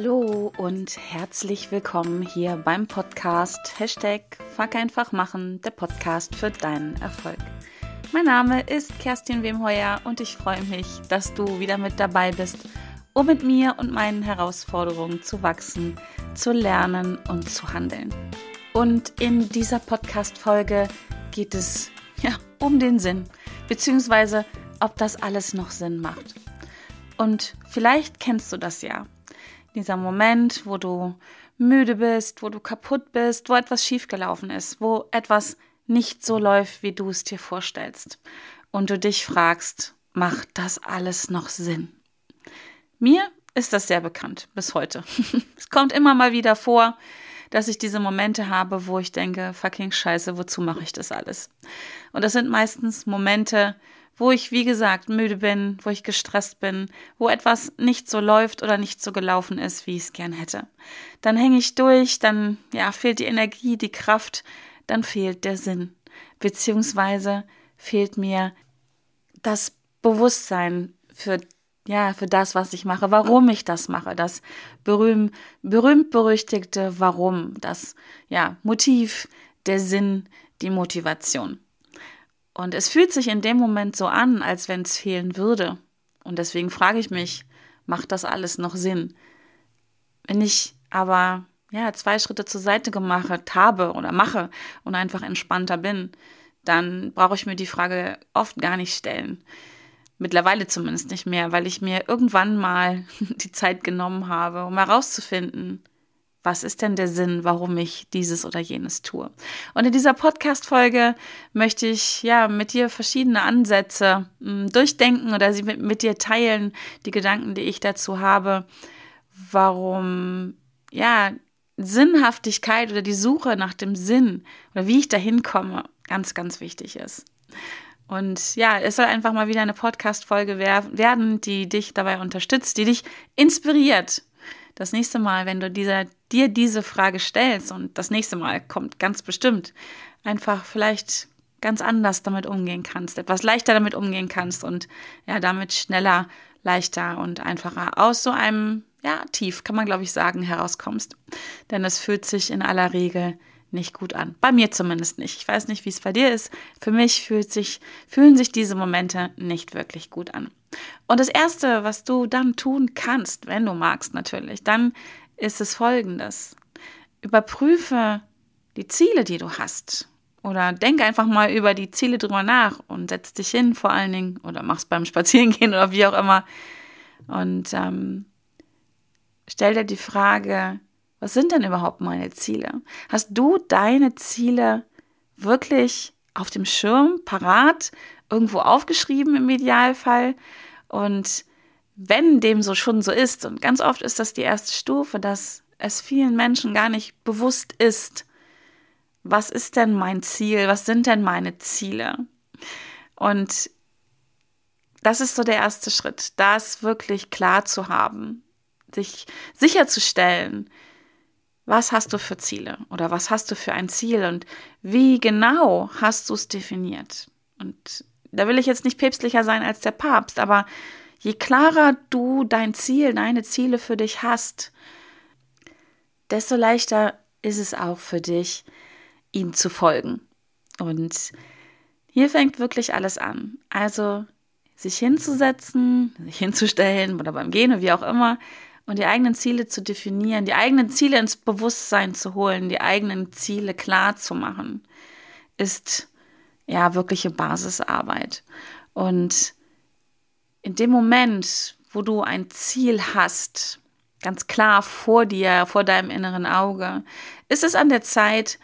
Hallo und herzlich willkommen hier beim Podcast Hashtag Fuck einfach machen, der Podcast für deinen Erfolg. Mein Name ist Kerstin Wemheuer und ich freue mich, dass du wieder mit dabei bist, um mit mir und meinen Herausforderungen zu wachsen, zu lernen und zu handeln. Und in dieser Podcast-Folge geht es ja um den Sinn, beziehungsweise ob das alles noch Sinn macht. Und vielleicht kennst du das ja. Dieser Moment, wo du müde bist, wo du kaputt bist, wo etwas schiefgelaufen ist, wo etwas nicht so läuft, wie du es dir vorstellst. Und du dich fragst, macht das alles noch Sinn? Mir ist das sehr bekannt bis heute. es kommt immer mal wieder vor, dass ich diese Momente habe, wo ich denke, fucking scheiße, wozu mache ich das alles? Und das sind meistens Momente, wo ich, wie gesagt, müde bin, wo ich gestresst bin, wo etwas nicht so läuft oder nicht so gelaufen ist, wie ich es gern hätte. Dann hänge ich durch, dann ja, fehlt die Energie, die Kraft, dann fehlt der Sinn. Beziehungsweise fehlt mir das Bewusstsein für ja, für das, was ich mache, warum ich das mache, das berühmt, berühmt berüchtigte Warum, das ja, Motiv, der Sinn, die Motivation. Und es fühlt sich in dem Moment so an, als wenn es fehlen würde. Und deswegen frage ich mich, macht das alles noch Sinn? Wenn ich aber ja, zwei Schritte zur Seite gemacht habe oder mache und einfach entspannter bin, dann brauche ich mir die Frage oft gar nicht stellen. Mittlerweile zumindest nicht mehr, weil ich mir irgendwann mal die Zeit genommen habe, um herauszufinden, was ist denn der Sinn, warum ich dieses oder jenes tue? Und in dieser Podcast-Folge möchte ich ja mit dir verschiedene Ansätze mh, hm, durchdenken oder sie mit, mit dir teilen, die Gedanken, die ich dazu habe, warum ja Sinnhaftigkeit oder die Suche nach dem Sinn oder wie ich dahin komme, ganz, ganz wichtig ist. Und ja, es soll einfach mal wieder eine Podcast-Folge werden, die dich dabei unterstützt, die dich inspiriert, das nächste Mal, wenn du dieser, dir diese Frage stellst und das nächste Mal kommt ganz bestimmt, einfach vielleicht ganz anders damit umgehen kannst, etwas leichter damit umgehen kannst und ja, damit schneller, leichter und einfacher aus so einem, ja, tief, kann man glaube ich sagen, herauskommst. Denn es fühlt sich in aller Regel nicht gut an. Bei mir zumindest nicht. Ich weiß nicht, wie es bei dir ist. Für mich fühlt sich, fühlen sich diese Momente nicht wirklich gut an. Und das Erste, was du dann tun kannst, wenn du magst natürlich, dann ist es folgendes. Überprüfe die Ziele, die du hast. Oder denk einfach mal über die Ziele drüber nach und setz dich hin vor allen Dingen oder mach's beim Spazierengehen oder wie auch immer. Und ähm, stell dir die Frage, was sind denn überhaupt meine Ziele? Hast du deine Ziele wirklich auf dem Schirm, parat, irgendwo aufgeschrieben im Idealfall? Und wenn dem so schon so ist, und ganz oft ist das die erste Stufe, dass es vielen Menschen gar nicht bewusst ist, was ist denn mein Ziel, was sind denn meine Ziele? Und das ist so der erste Schritt, das wirklich klar zu haben, sich sicherzustellen, was hast du für Ziele oder was hast du für ein Ziel und wie genau hast du es definiert? Und da will ich jetzt nicht päpstlicher sein als der Papst, aber je klarer du dein Ziel, deine Ziele für dich hast, desto leichter ist es auch für dich, ihm zu folgen. Und hier fängt wirklich alles an. Also sich hinzusetzen, sich hinzustellen oder beim Gehen, wie auch immer, und die eigenen Ziele zu definieren, die eigenen Ziele ins Bewusstsein zu holen, die eigenen Ziele klar zu machen, ist ja, wirkliche Basisarbeit. Und in dem Moment, wo du ein Ziel hast, ganz klar vor dir, vor deinem inneren Auge, ist es an der Zeit,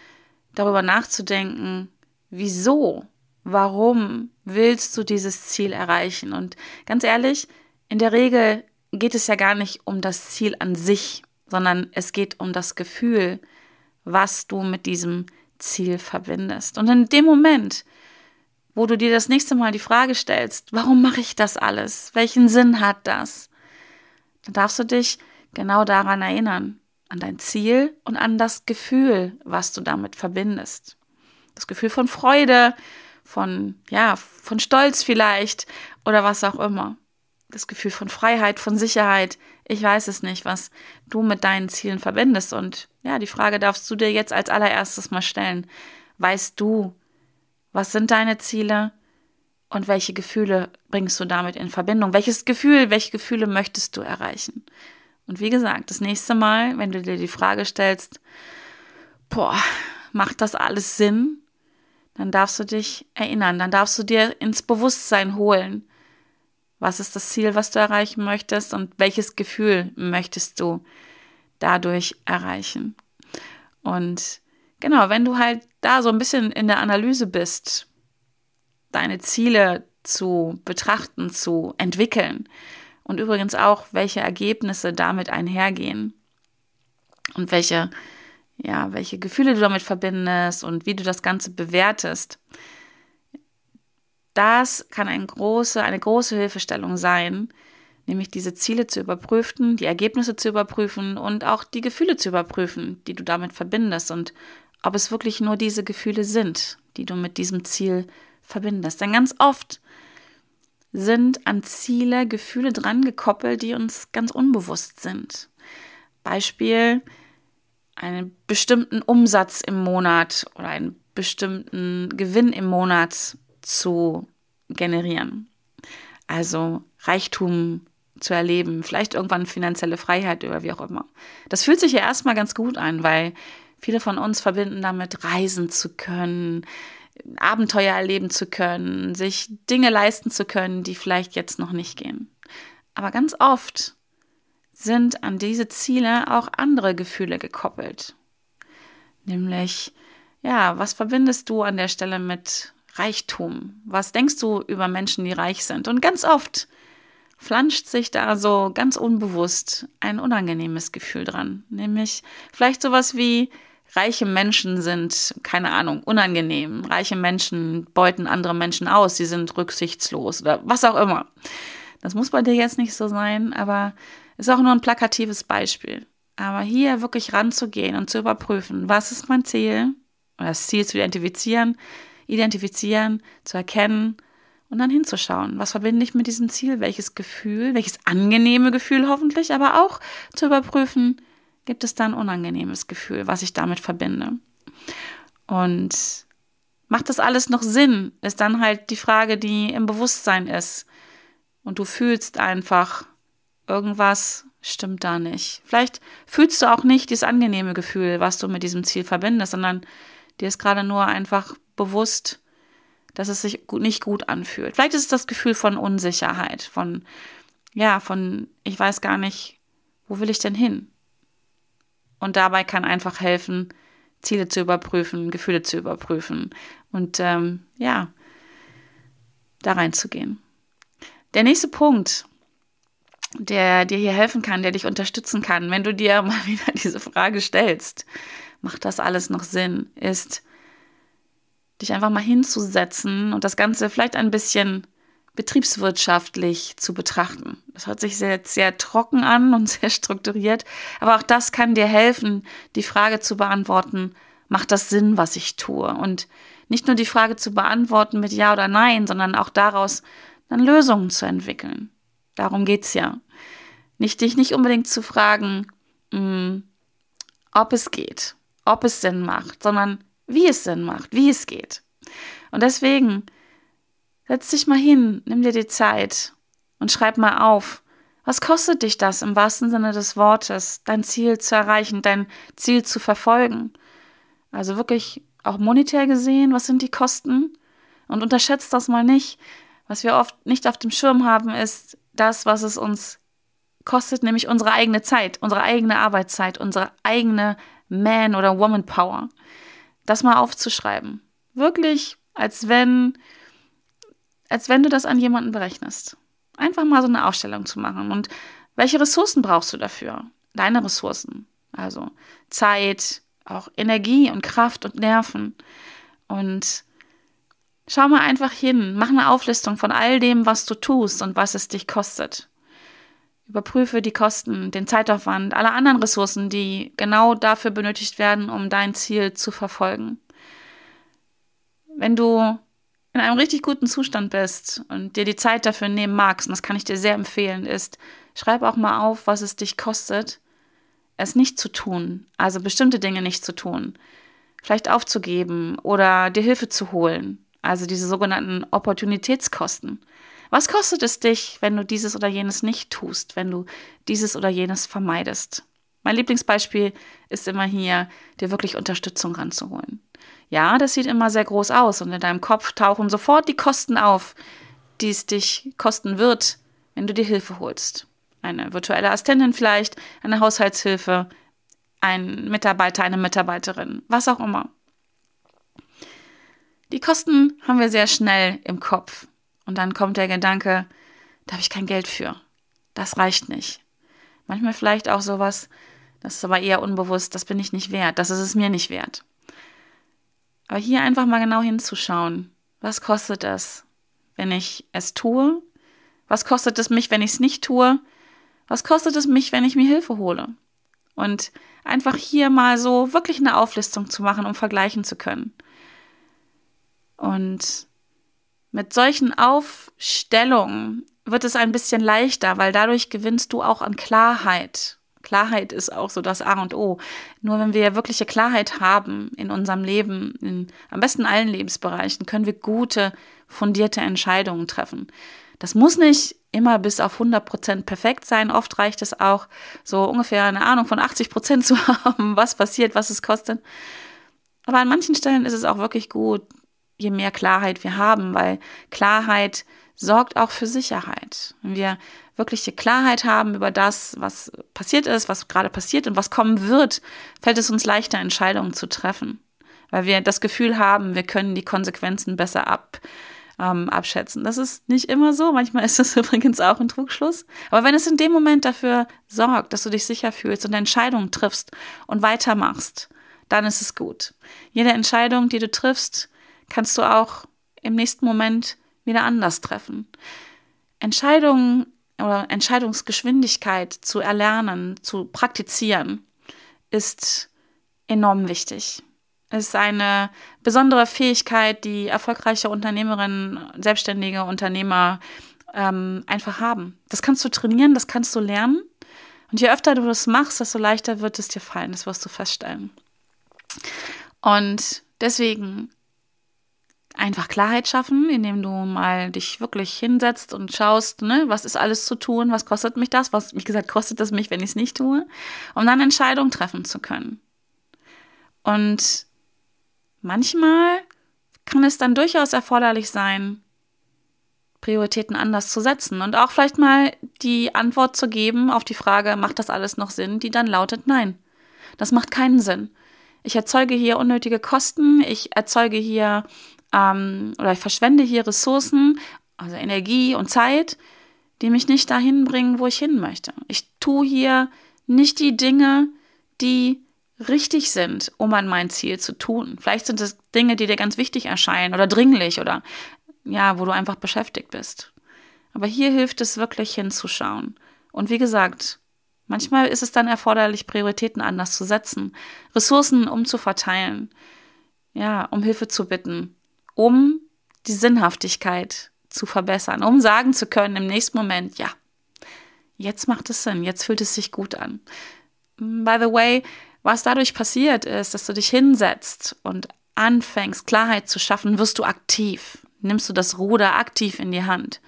darüber nachzudenken, wieso, warum willst du dieses Ziel erreichen? Und ganz ehrlich, in der Regel geht es ja gar nicht um das Ziel an sich, sondern es geht um das Gefühl, was du mit diesem Ziel verbindest. Und in dem Moment, wo du dir das nächste Mal die Frage stellst, warum mache ich das alles? Welchen Sinn hat das? Dann darfst du dich genau daran erinnern, an dein Ziel und an das Gefühl, was du damit verbindest. Das Gefühl von Freude, von, ja, von Stolz vielleicht oder was auch immer. Das Gefühl von Freiheit, von Sicherheit. Ich weiß es nicht, was du mit deinen Zielen verbindest. Und ja, die Frage darfst du dir jetzt als allererstes mal stellen. Weißt du, was sind deine Ziele und welche Gefühle bringst du damit in Verbindung? Welches Gefühl, welche Gefühle möchtest du erreichen? Und wie gesagt, das nächste Mal, wenn du dir die Frage stellst, boah, macht das alles Sinn? Dann darfst du dich erinnern, dann darfst du dir ins Bewusstsein holen, was ist das Ziel, was du erreichen möchtest und welches Gefühl möchtest du dadurch erreichen? Und genau, wenn du halt da so ein bisschen in der Analyse bist, deine Ziele zu betrachten, zu entwickeln und übrigens auch, welche Ergebnisse damit einhergehen und welche, ja, welche Gefühle du damit verbindest und wie du das Ganze bewertest, das kann eine große, eine große Hilfestellung sein, nämlich diese Ziele zu überprüfen, die Ergebnisse zu überprüfen und auch die Gefühle zu überprüfen, die du damit verbindest und ob es wirklich nur diese Gefühle sind, die du mit diesem Ziel verbindest. Denn ganz oft sind an Ziele Gefühle dran gekoppelt, die uns ganz unbewusst sind. Beispiel einen bestimmten Umsatz im Monat oder einen bestimmten Gewinn im Monat zu generieren. Also Reichtum zu erleben, vielleicht irgendwann finanzielle Freiheit oder wie auch immer. Das fühlt sich ja erstmal ganz gut an, weil viele von uns verbinden damit, reisen zu können, Abenteuer erleben zu können, sich Dinge leisten zu können, die vielleicht jetzt noch nicht gehen. Aber ganz oft sind an diese Ziele auch andere Gefühle gekoppelt. Nämlich, ja, was verbindest du an der Stelle mit Reichtum? Was denkst du über Menschen, die reich sind? Und ganz oft flanscht sich da so ganz unbewusst ein unangenehmes Gefühl dran. Nämlich vielleicht sowas wie, reiche Menschen sind, keine Ahnung, unangenehm. Reiche Menschen beuten andere Menschen aus, sie sind rücksichtslos oder was auch immer. Das muss bei dir jetzt nicht so sein, aber ist auch nur ein plakatives Beispiel. Aber hier wirklich ranzugehen und zu überprüfen, was ist mein Ziel, oder das Ziel zu identifizieren, identifizieren, zu erkennen und dann hinzuschauen, was verbinde ich mit diesem Ziel, welches Gefühl, welches angenehme Gefühl hoffentlich, aber auch zu überprüfen, gibt es da ein unangenehmes Gefühl, was ich damit verbinde. Und macht das alles noch Sinn, ist dann halt die Frage, die im Bewusstsein ist. Und du fühlst einfach, irgendwas stimmt da nicht. Vielleicht fühlst du auch nicht dieses angenehme Gefühl, was du mit diesem Ziel verbindest, sondern dir ist gerade nur einfach bewusst, dass es sich nicht gut anfühlt. Vielleicht ist es das Gefühl von Unsicherheit, von, ja, von, ich weiß gar nicht, wo will ich denn hin? Und dabei kann einfach helfen, Ziele zu überprüfen, Gefühle zu überprüfen und ähm, ja, da reinzugehen. Der nächste Punkt, der dir hier helfen kann, der dich unterstützen kann, wenn du dir mal wieder diese Frage stellst, macht das alles noch Sinn, ist, dich einfach mal hinzusetzen und das Ganze vielleicht ein bisschen betriebswirtschaftlich zu betrachten. Das hört sich sehr, sehr trocken an und sehr strukturiert, aber auch das kann dir helfen, die Frage zu beantworten, macht das Sinn, was ich tue? Und nicht nur die Frage zu beantworten mit Ja oder Nein, sondern auch daraus dann Lösungen zu entwickeln. Darum geht's ja. Nicht dich nicht unbedingt zu fragen, mh, hm, ob es geht, ob es Sinn macht, sondern wie es Sinn macht, wie es geht. Und deswegen setz dich mal hin, nimm dir die Zeit und schreib mal auf, was kostet dich das im wahrsten Sinne des Wortes, dein Ziel zu erreichen, dein Ziel zu verfolgen? Also wirklich auch monetär gesehen, was sind die Kosten? Und unterschätzt das mal nicht. Was wir oft nicht auf dem Schirm haben, ist das, was es uns kostet, nämlich unsere eigene Zeit, unsere eigene Arbeitszeit, unsere eigene Man- oder Woman-Power das mal aufzuschreiben. Wirklich, als wenn, als wenn du das an jemanden berechnest. Einfach mal so eine Aufstellung zu machen. Und welche Ressourcen brauchst du dafür? Deine Ressourcen. Also Zeit, auch Energie und Kraft und Nerven. Und schau mal einfach hin, mach eine Auflistung von all dem, was du tust und was es dich kostet. Überprüfe die Kosten, den Zeitaufwand, alle anderen Ressourcen, die genau dafür benötigt werden, um dein Ziel zu verfolgen. Wenn du in einem richtig guten Zustand bist und dir die Zeit dafür nehmen magst, und das kann ich dir sehr empfehlen, ist, schreib auch mal auf, was es dich kostet, es nicht zu tun, also bestimmte Dinge nicht zu tun, vielleicht aufzugeben oder dir Hilfe zu holen, also diese sogenannten Opportunitätskosten. Was kostet es dich, wenn du dieses oder jenes nicht tust, wenn du dieses oder jenes vermeidest? Mein Lieblingsbeispiel ist immer hier, dir wirklich Unterstützung ranzuholen. Ja, das sieht immer sehr groß aus und in deinem Kopf tauchen sofort die Kosten auf, die es dich kosten wird, wenn du dir Hilfe holst. Eine virtuelle Assistentin vielleicht, eine Haushaltshilfe, ein Mitarbeiter, eine Mitarbeiterin, was auch immer. Die Kosten haben wir sehr schnell im Kopf. Und dann kommt der Gedanke, da habe ich kein Geld für. Das reicht nicht. Manchmal vielleicht auch sowas, das ist aber eher unbewusst, das bin ich nicht wert, das ist es mir nicht wert. Aber hier einfach mal genau hinzuschauen, was kostet es, wenn ich es tue? Was kostet es mich, wenn ich es nicht tue? Was kostet es mich, wenn ich mir Hilfe hole? Und einfach hier mal so wirklich eine Auflistung zu machen, um vergleichen zu können. Und mit solchen Aufstellungen wird es ein bisschen leichter, weil dadurch gewinnst du auch an Klarheit. Klarheit ist auch so das A und O. Nur wenn wir wirkliche Klarheit haben in unserem Leben, in am besten allen Lebensbereichen, können wir gute, fundierte Entscheidungen treffen. Das muss nicht immer bis auf 100 Prozent perfekt sein. Oft reicht es auch, so ungefähr eine Ahnung von 80 Prozent zu haben, was passiert, was es kostet. Aber an manchen Stellen ist es auch wirklich gut, je mehr Klarheit wir haben, weil Klarheit sorgt auch für Sicherheit. Wenn wir wirkliche Klarheit haben über das, was passiert ist, was gerade passiert und was kommen wird, fällt es uns leichter, Entscheidungen zu treffen. Weil wir das Gefühl haben, wir können die Konsequenzen besser ab, ähm, abschätzen. Das ist nicht immer so. Manchmal ist das übrigens auch ein Trugschluss. Aber wenn es in dem Moment dafür sorgt, dass du dich sicher fühlst und Entscheidungen triffst und weitermachst, dann ist es gut. Jede Entscheidung, die du triffst, kannst du auch im nächsten Moment wieder anders treffen. Entscheidungen oder Entscheidungsgeschwindigkeit zu erlernen, zu praktizieren, ist enorm wichtig. Es ist eine besondere Fähigkeit, die erfolgreiche Unternehmerinnen, selbstständige Unternehmer ähm, einfach haben. Das kannst du trainieren, das kannst du lernen. Und je öfter du das machst, desto leichter wird es dir fallen. Das wirst du feststellen. Und deswegen einfach Klarheit schaffen, indem du mal dich wirklich hinsetzt und schaust, ne, was ist alles zu tun, was kostet mich das, was, wie gesagt, kostet es mich, wenn ich es nicht tue, um dann Entscheidungen treffen zu können. Und manchmal kann es dann durchaus erforderlich sein, Prioritäten anders zu setzen und auch vielleicht mal die Antwort zu geben auf die Frage, macht das alles noch Sinn, die dann lautet nein. Das macht keinen Sinn. Ich erzeuge hier unnötige Kosten, ich erzeuge hier ähm, oder ich verschwende hier Ressourcen, also Energie und Zeit, die mich nicht dahin bringen, wo ich hin möchte. Ich tue hier nicht die Dinge, die richtig sind, um an mein Ziel zu tun. Vielleicht sind es Dinge, die dir ganz wichtig erscheinen oder dringlich oder ja, wo du einfach beschäftigt bist. Aber hier hilft es wirklich hinzuschauen. Und wie gesagt, manchmal ist es dann erforderlich, Prioritäten anders zu setzen, Ressourcen umzuverteilen, ja, um Hilfe zu bitten, um die Sinnhaftigkeit zu verbessern, um sagen zu können im nächsten Moment, ja, jetzt macht es Sinn, jetzt fühlt es sich gut an. By the way, was dadurch passiert ist, dass du dich hinsetzt und anfängst, Klarheit zu schaffen, wirst du aktiv. Nimmst du das Ruder aktiv in die Hand.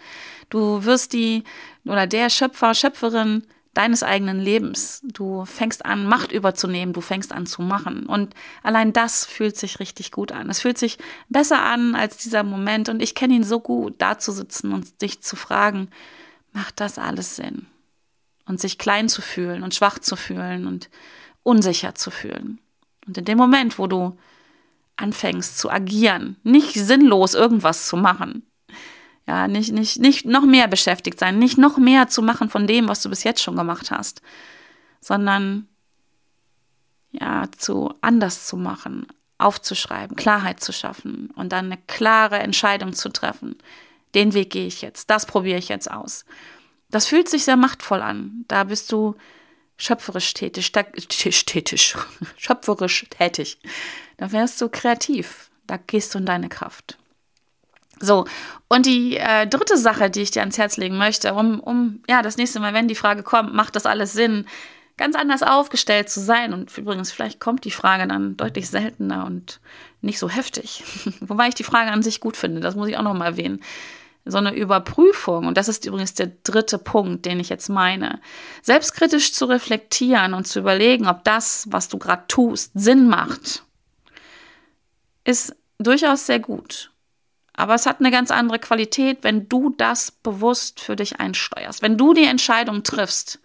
Du wirst die oder der Schöpfer, Schöpferin deines eigenen Lebens. Du fängst an, Macht überzunehmen, du fängst an zu machen. Und allein das fühlt sich richtig gut an. Es fühlt sich besser an als dieser Moment. Und ich kenne ihn so gut, da zu sitzen und dich zu fragen, macht das alles Sinn? Und sich klein zu fühlen und schwach zu fühlen und unsicher zu fühlen. Und in dem Moment, wo du anfängst zu agieren, nicht sinnlos irgendwas zu machen, ja, nicht, nicht, nicht noch mehr beschäftigt sein, nicht noch mehr zu machen von dem, was du bis jetzt schon gemacht hast, sondern ja, zu anders zu machen, aufzuschreiben, Klarheit zu schaffen und dann eine klare Entscheidung zu treffen. Den Weg gehe ich jetzt, das probiere ich jetzt aus. Das fühlt sich sehr machtvoll an. Da bist du schöpferisch tätig, tätig, schöpferisch tätig. Da wärst du kreativ. Da gehst du in deine Kraft. So, und die äh, dritte Sache, die ich dir ans Herz legen möchte, um, um, ja, das nächste Mal, wenn die Frage kommt, macht das alles Sinn, ganz anders aufgestellt zu sein. Und übrigens, vielleicht kommt die Frage dann deutlich seltener und nicht so heftig. Wobei ich die Frage an sich gut finde, das muss ich auch nochmal erwähnen. So eine Überprüfung, und das ist übrigens der dritte Punkt, den ich jetzt meine, selbstkritisch zu reflektieren und zu überlegen, ob das, was du gerade tust, Sinn macht, ist durchaus sehr gut. Aber es hat eine ganz andere Qualität, wenn du das bewusst für dich einsteuerst. Wenn du die Entscheidung triffst,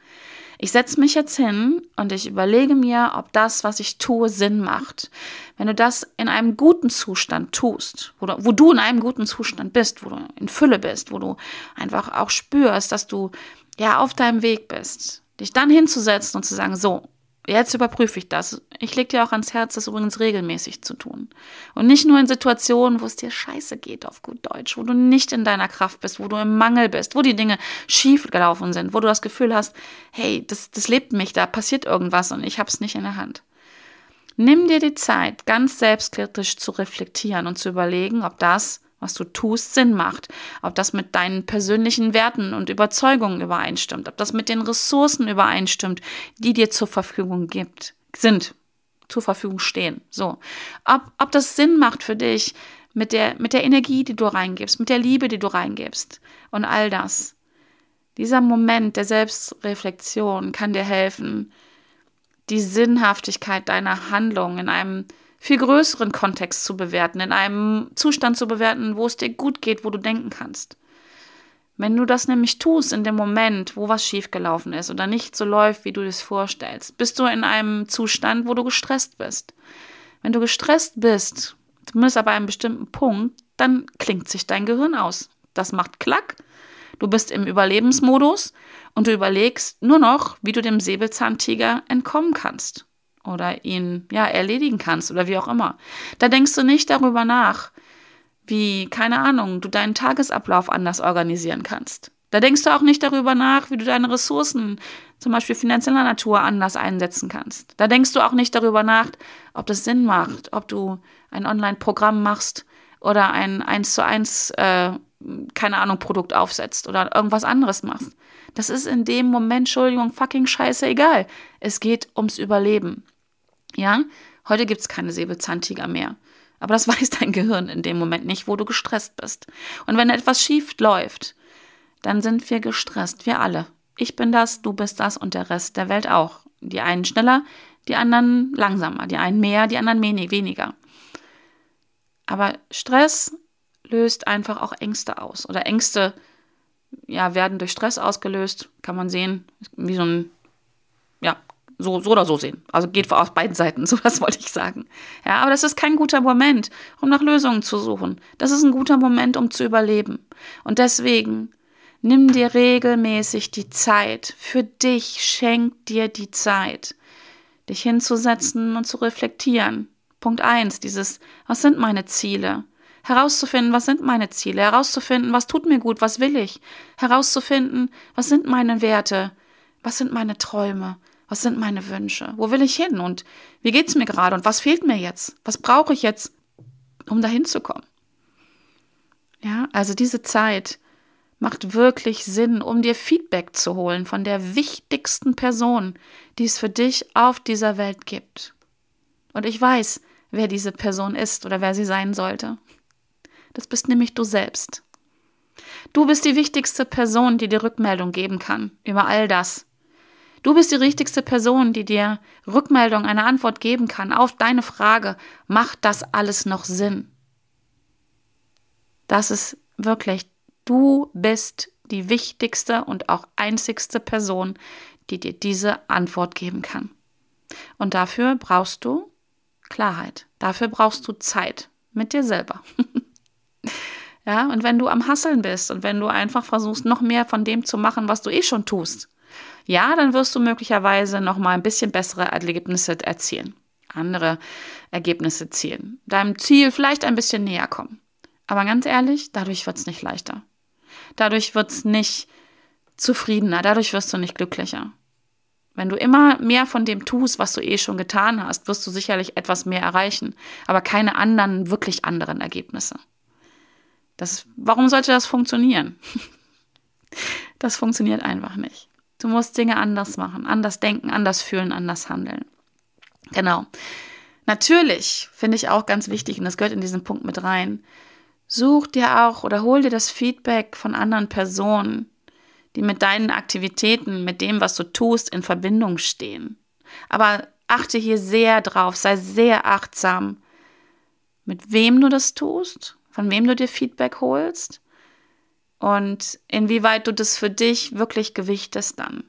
ich setze mich jetzt hin und ich überlege mir, ob das, was ich tue, Sinn macht. Wenn du das in einem guten Zustand tust, wo du, wo du in einem guten Zustand bist, wo du in Fülle bist, wo du einfach auch spürst, dass du ja auf deinem Weg bist, dich dann hinzusetzen und zu sagen, so, Jetzt überprüfe ich das. Ich lege dir auch ans Herz, das übrigens regelmäßig zu tun. Und nicht nur in Situationen, wo es dir scheiße geht, auf gut Deutsch, wo du nicht in deiner Kraft bist, wo du im Mangel bist, wo die Dinge schief gelaufen sind, wo du das Gefühl hast, hey, das, das lebt mich, da passiert irgendwas und ich habe es nicht in der Hand. Nimm dir die Zeit, ganz selbstkritisch zu reflektieren und zu überlegen, ob das, was du tust, Sinn macht, ob das mit deinen persönlichen Werten und Überzeugungen übereinstimmt, ob das mit den Ressourcen übereinstimmt, die dir zur Verfügung gibt, sind, zur Verfügung stehen. So. Ob, ob das Sinn macht für dich mit der, mit der Energie, die du reingibst, mit der Liebe, die du reingibst und all das. Dieser Moment der Selbstreflexion kann dir helfen, die Sinnhaftigkeit deiner Handlung in einem viel größeren Kontext zu bewerten, in einem Zustand zu bewerten, wo es dir gut geht, wo du denken kannst. Wenn du das nämlich tust in dem Moment, wo was schiefgelaufen ist oder nicht so läuft, wie du es vorstellst, bist du in einem Zustand, wo du gestresst bist. Wenn du gestresst bist, zumindest aber einem bestimmten Punkt, dann klingt sich dein Gehirn aus. Das macht Klack. Du bist im Überlebensmodus und du überlegst nur noch, wie du dem Säbelzahntiger entkommen kannst oder ihn ja erledigen kannst oder wie auch immer. Da denkst du nicht darüber nach, wie, keine Ahnung, du deinen Tagesablauf anders organisieren kannst. Da denkst du auch nicht darüber nach, wie du deine Ressourcen, zum Beispiel finanzieller Natur, anders einsetzen kannst. Da denkst du auch nicht darüber nach, ob das Sinn macht, ob du ein Online-Programm machst oder ein 1 zu 1, äh, keine Ahnung, Produkt aufsetzt oder irgendwas anderes machst. Das ist in dem Moment, Entschuldigung, fucking scheiße egal. Es geht ums Überleben. Ja, heute gibt es keine Säbelzahntiger mehr. Aber das weiß dein Gehirn in dem Moment nicht, wo du gestresst bist. Und wenn etwas schief läuft, dann sind wir gestresst, wir alle. Ich bin das, du bist das und der Rest der Welt auch. Die einen schneller, die anderen langsamer, die einen mehr, die anderen weniger. Aber Stress löst einfach auch Ängste aus. Oder Ängste ja, werden durch Stress ausgelöst, kann man sehen, wie so ein so, so oder so sehen. Also geht aus beiden Seiten, so was wollte ich sagen. Ja, aber das ist kein guter Moment, um nach Lösungen zu suchen. Das ist ein guter Moment, um zu überleben. Und deswegen nimm dir regelmäßig die Zeit. Für dich schenk dir die Zeit, dich hinzusetzen und zu reflektieren. Punkt eins, dieses, was sind meine Ziele? Herauszufinden, was sind meine Ziele? Herauszufinden, was tut mir gut? Was will ich? Herauszufinden, was sind meine Werte? Was sind meine Träume? Was sind meine Wünsche? Wo will ich hin? Und wie geht's mir gerade? Und was fehlt mir jetzt? Was brauche ich jetzt, um dahin zu kommen? Ja, also diese Zeit macht wirklich Sinn, um dir Feedback zu holen von der wichtigsten Person, die es für dich auf dieser Welt gibt. Und ich weiß, wer diese Person ist oder wer sie sein sollte. Das bist nämlich du selbst. Du bist die wichtigste Person, die dir Rückmeldung geben kann über all das, Du bist die richtigste Person, die dir Rückmeldung, eine Antwort geben kann auf deine Frage, macht das alles noch Sinn? Das ist wirklich, du bist die wichtigste und auch einzigste Person, die dir diese Antwort geben kann. Und dafür brauchst du Klarheit. Dafür brauchst du Zeit mit dir selber. ja, und wenn du am Hasseln bist und wenn du einfach versuchst, noch mehr von dem zu machen, was du eh schon tust, ja, dann wirst du möglicherweise noch mal ein bisschen bessere Ergebnisse erzielen, andere Ergebnisse zielen, deinem Ziel vielleicht ein bisschen näher kommen. Aber ganz ehrlich, dadurch wird es nicht leichter. Dadurch wird es nicht zufriedener, dadurch wirst du nicht glücklicher. Wenn du immer mehr von dem tust, was du eh schon getan hast, wirst du sicherlich etwas mehr erreichen, aber keine anderen, wirklich anderen Ergebnisse. Das, warum sollte das funktionieren? Das funktioniert einfach nicht. Du musst Dinge anders machen, anders denken, anders fühlen, anders handeln. Genau. Natürlich finde ich auch ganz wichtig, und das gehört in diesen Punkt mit rein, such dir auch oder hol dir das Feedback von anderen Personen, die mit deinen Aktivitäten, mit dem, was du tust, in Verbindung stehen. Aber achte hier sehr drauf, sei sehr achtsam, mit wem du das tust, von wem du dir Feedback holst und inwieweit du das für dich wirklich gewichtest dann.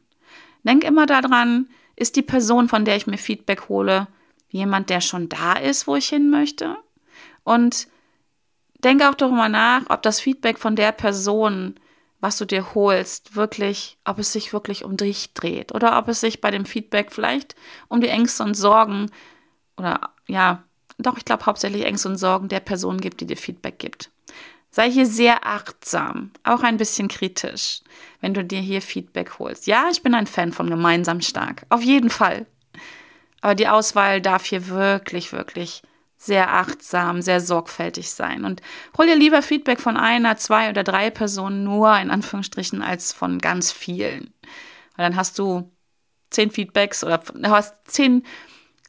Denk immer daran, ist die Person, von der ich mir Feedback hole, jemand, der schon da ist, wo ich hin möchte? Und denke auch darüber nach, ob das Feedback von der Person, was du dir holst, wirklich, ob es sich wirklich um dich dreht oder ob es sich bei dem Feedback vielleicht um die Ängste und Sorgen oder ja, doch, ich glaube hauptsächlich Ängste und Sorgen der Person gibt, die dir Feedback gibt. Sei hier sehr achtsam, auch ein bisschen kritisch, wenn du dir hier Feedback holst. Ja, ich bin ein Fan von gemeinsam stark, auf jeden Fall. Aber die Auswahl darf hier wirklich, wirklich sehr achtsam, sehr sorgfältig sein. Und hol dir lieber Feedback von einer, zwei oder drei Personen nur, in Anführungsstrichen, als von ganz vielen. Weil dann hast du zehn Feedbacks oder hast zehn,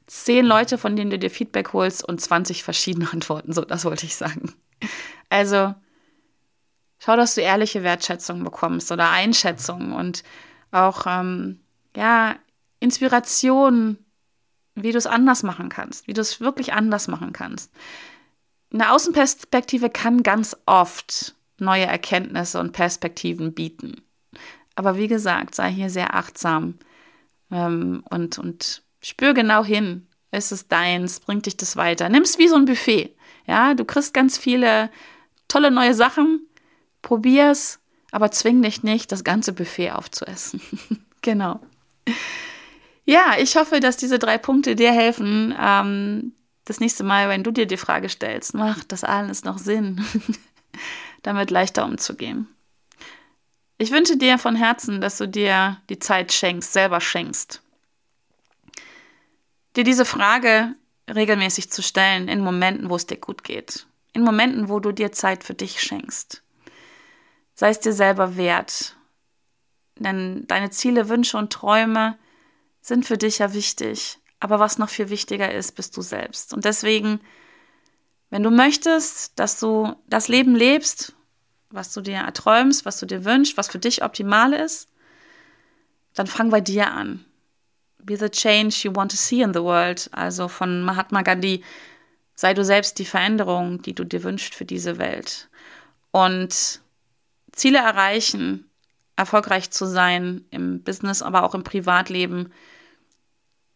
zehn Leute, von denen du dir Feedback holst und 20 verschiedene Antworten. So, das wollte ich sagen. Also schau, dass du ehrliche Wertschätzung bekommst oder Einschätzung und auch ähm, ja Inspiration, wie du es anders machen kannst, wie du es wirklich anders machen kannst. Eine Außenperspektive kann ganz oft neue Erkenntnisse und Perspektiven bieten. Aber wie gesagt, sei hier sehr achtsam ähm, und, und spür genau hin. Ist es deins? Bringt dich das weiter? Nimm es wie so ein Buffet. Ja, du kriegst ganz viele tolle neue Sachen, probier's, aber zwing dich nicht, das ganze Buffet aufzuessen. genau. Ja, ich hoffe, dass diese drei Punkte dir helfen, ähm, das nächste Mal, wenn du dir die Frage stellst, macht das alles noch Sinn, damit leichter umzugehen. Ich wünsche dir von Herzen, dass du dir die Zeit schenkst, selber schenkst. Dir diese Frage regelmäßig zu stellen in Momenten, wo es dir gut geht in Momenten, wo du dir Zeit für dich schenkst. Sei es dir selber wert. Denn deine Ziele, Wünsche und Träume sind für dich ja wichtig. Aber was noch viel wichtiger ist, bist du selbst. Und deswegen, wenn du möchtest, dass du das Leben lebst, was du dir erträumst, was du dir wünschst, was für dich optimal ist, dann fang bei dir an. Be the change you want to see in the world. Also von Mahatma Gandhi Sei du selbst die Veränderung, die du dir wünschst für diese Welt. Und Ziele erreichen, erfolgreich zu sein im Business, aber auch im Privatleben,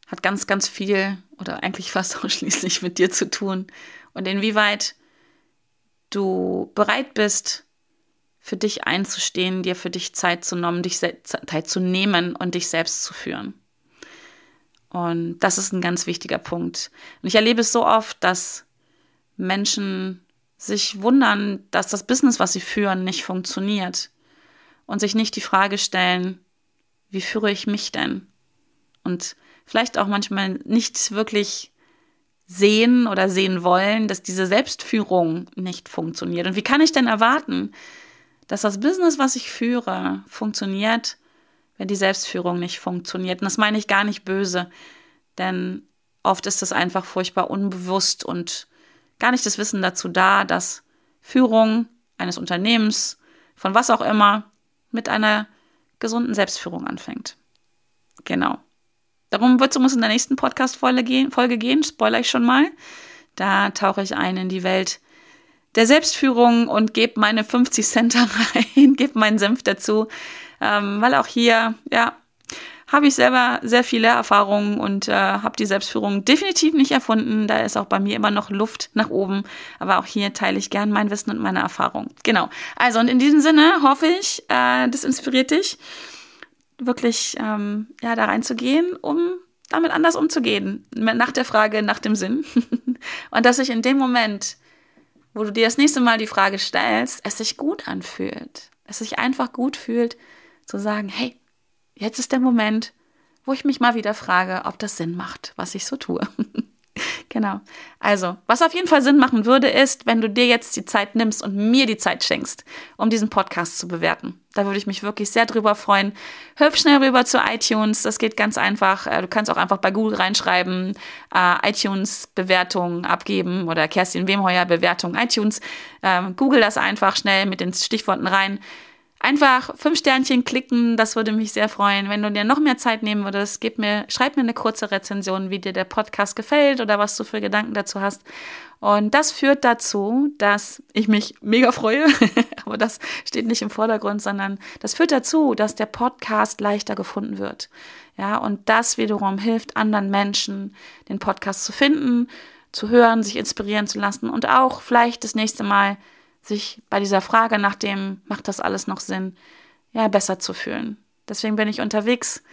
hat ganz, ganz viel oder eigentlich fast ausschließlich mit dir zu tun. Und inwieweit du bereit bist, für dich einzustehen, dir für dich Zeit zu nehmen, dich Zeit zu nehmen und dich selbst zu führen. Und das ist ein ganz wichtiger Punkt. Und ich erlebe es so oft, dass Menschen sich wundern, dass das Business, was sie führen, nicht funktioniert. Und sich nicht die Frage stellen, wie führe ich mich denn? Und vielleicht auch manchmal nicht wirklich sehen oder sehen wollen, dass diese Selbstführung nicht funktioniert. Und wie kann ich denn erwarten, dass das Business, was ich führe, funktioniert, wenn die Selbstführung nicht funktioniert. Und das meine ich gar nicht böse, denn oft ist es einfach furchtbar unbewusst und gar nicht das Wissen dazu da, dass Führung eines Unternehmens, von was auch immer, mit einer gesunden Selbstführung anfängt. Genau. Darum wird es uns in der nächsten Podcast-Folge gehen, Folge gehen, spoiler ich schon mal. Da tauche ich ein in die Welt der Selbstführung und gebe meine 50 Cent rein, gebe meinen Senf dazu, ähm, weil auch hier, ja, habe ich selber sehr viele Erfahrungen und äh, habe die Selbstführung definitiv nicht erfunden. Da ist auch bei mir immer noch Luft nach oben. Aber auch hier teile ich gern mein Wissen und meine Erfahrung. Genau. Also und in diesem Sinne hoffe ich, äh, das inspiriert dich, wirklich ähm, ja da reinzugehen, um damit anders umzugehen. Nach der Frage, nach dem Sinn. und dass sich in dem Moment, wo du dir das nächste Mal die Frage stellst, es sich gut anfühlt. Es sich einfach gut fühlt, zu sagen, hey, jetzt ist der Moment, wo ich mich mal wieder frage, ob das Sinn macht, was ich so tue. Genau. Also, was auf jeden Fall Sinn machen würde, ist, wenn du dir jetzt die Zeit nimmst und mir die Zeit schenkst, um diesen Podcast zu bewerten. Da würde ich mich wirklich sehr drüber freuen. Hüpf schnell rüber zu iTunes. Das geht ganz einfach. Äh, du kannst auch einfach bei Google reinschreiben, äh, iTunes Bewertung abgeben oder Kerstin Wemheuer Bewertung iTunes. Ähm, Google das einfach schnell mit den Stichworten rein. Einfach fünf Sternchen klicken, das würde mich sehr freuen. Wenn du dir noch mehr Zeit nehmen würdest, gib mir, schreib mir eine kurze Rezension, wie dir der Podcast gefällt oder was du für Gedanken dazu hast. Und das führt dazu, dass ich mich mega freue, aber das steht nicht im Vordergrund, sondern das führt dazu, dass der Podcast leichter gefunden wird. Ja, und das wiederum hilft anderen Menschen, den Podcast zu finden, zu hören, sich inspirieren zu lassen und auch vielleicht das nächste Mal sich bei dieser Frage nach dem, macht das alles noch Sinn, ja, besser zu fühlen. Deswegen bin ich unterwegs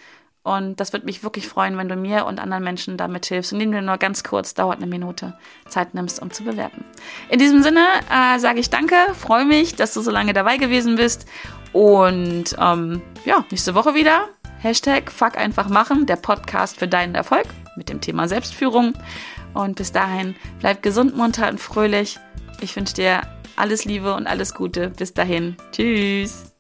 und das würde mich wirklich freuen, wenn du mir und anderen Menschen damit hilfst, indem du nur ganz kurz, dauert eine Minute, Zeit nimmst, um zu bewerten. In diesem Sinne äh, sage ich danke, freue mich, dass du so lange dabei gewesen bist und ähm, ja, nächste Woche wieder. Hashtag Fuck einfach machen, der Podcast für deinen Erfolg mit dem Thema Selbstführung. Und bis dahin, bleib gesund, munter und fröhlich. Ich wünsche dir alles Liebe und alles Gute. Bis dahin. Tschüss.